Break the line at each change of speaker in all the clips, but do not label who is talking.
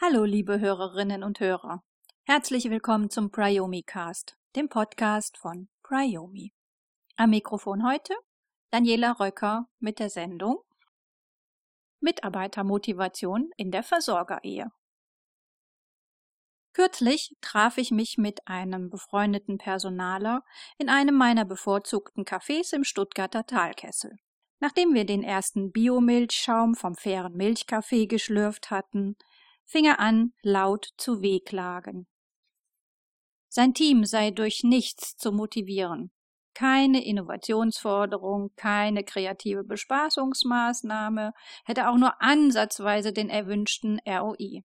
Hallo, liebe Hörerinnen und Hörer. Herzlich willkommen zum Priomi Cast, dem Podcast von Priomi. Am Mikrofon heute Daniela Röcker mit der Sendung Mitarbeitermotivation in der Versorgerehe. Kürzlich traf ich mich mit einem befreundeten Personaler in einem meiner bevorzugten Cafés im Stuttgarter Talkessel. Nachdem wir den ersten Biomilchschaum vom fairen Milchkaffee geschlürft hatten, fing er an, laut zu wehklagen. Sein Team sei durch nichts zu motivieren. Keine Innovationsforderung, keine kreative Bespaßungsmaßnahme hätte auch nur ansatzweise den erwünschten ROI.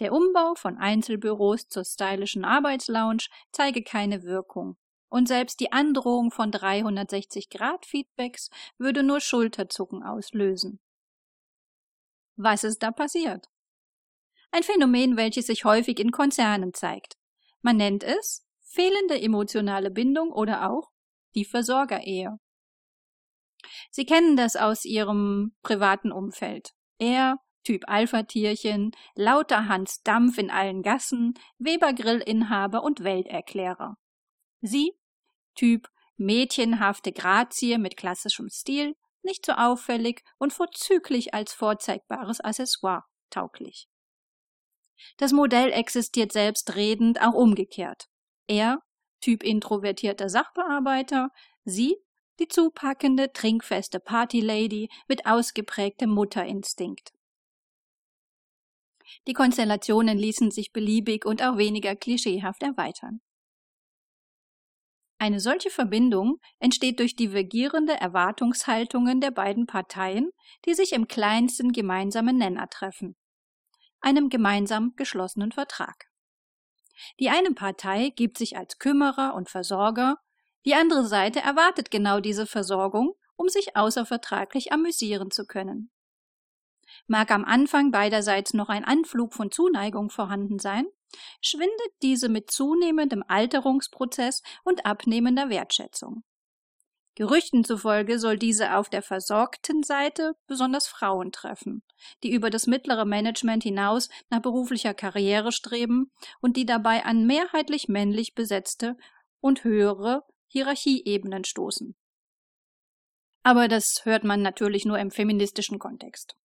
Der Umbau von Einzelbüros zur stylischen Arbeitslounge zeige keine Wirkung. Und selbst die Androhung von 360-Grad-Feedbacks würde nur Schulterzucken auslösen. Was ist da passiert? Ein Phänomen, welches sich häufig in Konzernen zeigt. Man nennt es fehlende emotionale Bindung oder auch die Versorgerehe. Sie kennen das aus Ihrem privaten Umfeld. Er, Typ Alpha-Tierchen, lauter Hans Dampf in allen Gassen, Weber-Grillinhaber und Welterklärer. Sie, Typ mädchenhafte Grazie mit klassischem Stil, nicht so auffällig und vorzüglich als vorzeigbares Accessoire tauglich. Das Modell existiert selbstredend auch umgekehrt. Er, Typ introvertierter Sachbearbeiter, sie, die zupackende, trinkfeste Partylady mit ausgeprägtem Mutterinstinkt. Die Konstellationen ließen sich beliebig und auch weniger klischeehaft erweitern. Eine solche Verbindung entsteht durch divergierende Erwartungshaltungen der beiden Parteien, die sich im kleinsten gemeinsamen Nenner treffen, einem gemeinsam geschlossenen Vertrag. Die eine Partei gibt sich als Kümmerer und Versorger, die andere Seite erwartet genau diese Versorgung, um sich außervertraglich amüsieren zu können. Mag am Anfang beiderseits noch ein Anflug von Zuneigung vorhanden sein, schwindet diese mit zunehmendem Alterungsprozess und abnehmender Wertschätzung. Gerüchten zufolge soll diese auf der versorgten Seite besonders Frauen treffen, die über das mittlere Management hinaus nach beruflicher Karriere streben und die dabei an mehrheitlich männlich besetzte und höhere Hierarchieebenen stoßen. Aber das hört man natürlich nur im feministischen Kontext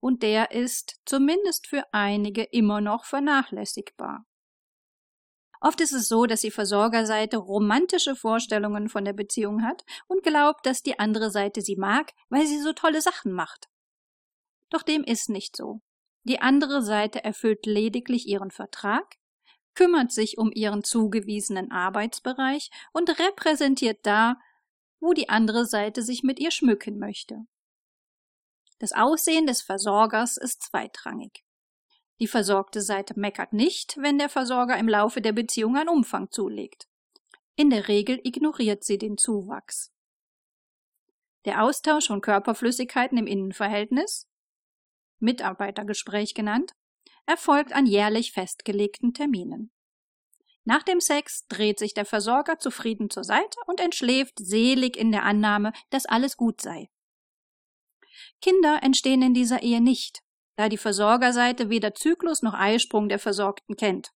und der ist zumindest für einige immer noch vernachlässigbar. Oft ist es so, dass die Versorgerseite romantische Vorstellungen von der Beziehung hat und glaubt, dass die andere Seite sie mag, weil sie so tolle Sachen macht. Doch dem ist nicht so. Die andere Seite erfüllt lediglich ihren Vertrag, kümmert sich um ihren zugewiesenen Arbeitsbereich und repräsentiert da, wo die andere Seite sich mit ihr schmücken möchte. Das Aussehen des Versorgers ist zweitrangig. Die versorgte Seite meckert nicht, wenn der Versorger im Laufe der Beziehung an Umfang zulegt. In der Regel ignoriert sie den Zuwachs. Der Austausch von Körperflüssigkeiten im Innenverhältnis, Mitarbeitergespräch genannt, erfolgt an jährlich festgelegten Terminen. Nach dem Sex dreht sich der Versorger zufrieden zur Seite und entschläft selig in der Annahme, dass alles gut sei. Kinder entstehen in dieser Ehe nicht, da die Versorgerseite weder Zyklus noch Eisprung der Versorgten kennt.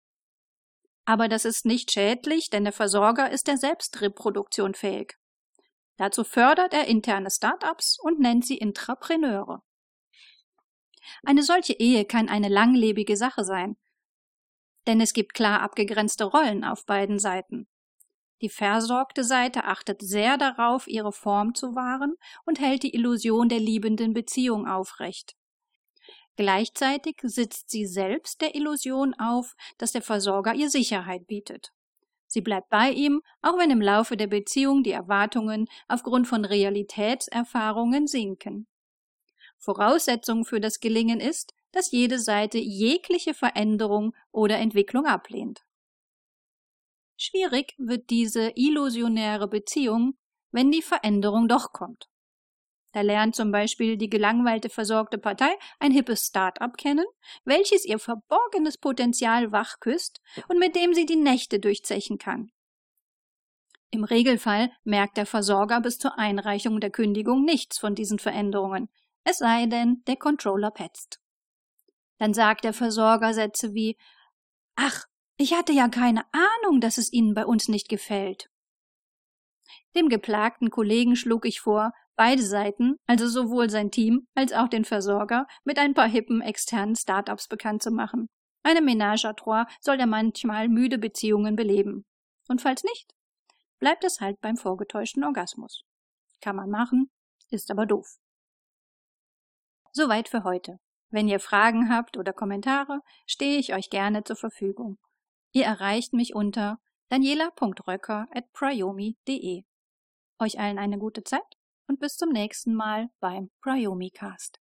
Aber das ist nicht schädlich, denn der Versorger ist der Selbstreproduktion fähig. Dazu fördert er interne Start-ups und nennt sie Intrapreneure. Eine solche Ehe kann eine langlebige Sache sein, denn es gibt klar abgegrenzte Rollen auf beiden Seiten. Die versorgte Seite achtet sehr darauf, ihre Form zu wahren und hält die Illusion der liebenden Beziehung aufrecht. Gleichzeitig sitzt sie selbst der Illusion auf, dass der Versorger ihr Sicherheit bietet. Sie bleibt bei ihm, auch wenn im Laufe der Beziehung die Erwartungen aufgrund von Realitätserfahrungen sinken. Voraussetzung für das Gelingen ist, dass jede Seite jegliche Veränderung oder Entwicklung ablehnt. Schwierig wird diese illusionäre Beziehung, wenn die Veränderung doch kommt. Da lernt zum Beispiel die gelangweilte versorgte Partei ein hippes Start-up kennen, welches ihr verborgenes Potenzial wachküsst und mit dem sie die Nächte durchzechen kann. Im Regelfall merkt der Versorger bis zur Einreichung der Kündigung nichts von diesen Veränderungen, es sei denn, der Controller petzt. Dann sagt der Versorger Sätze wie Ach, ich hatte ja keine Ahnung, dass es Ihnen bei uns nicht gefällt. Dem geplagten Kollegen schlug ich vor, beide Seiten, also sowohl sein Team als auch den Versorger, mit ein paar hippen externen Startups bekannt zu machen. Eine Ménage à trois soll ja manchmal müde Beziehungen beleben. Und falls nicht, bleibt es halt beim vorgetäuschten Orgasmus. Kann man machen, ist aber doof. Soweit für heute. Wenn ihr Fragen habt oder Kommentare, stehe ich euch gerne zur Verfügung. Ihr erreicht mich unter daniela.röcker@priomi.de. Euch allen eine gute Zeit und bis zum nächsten Mal beim Priomi Cast.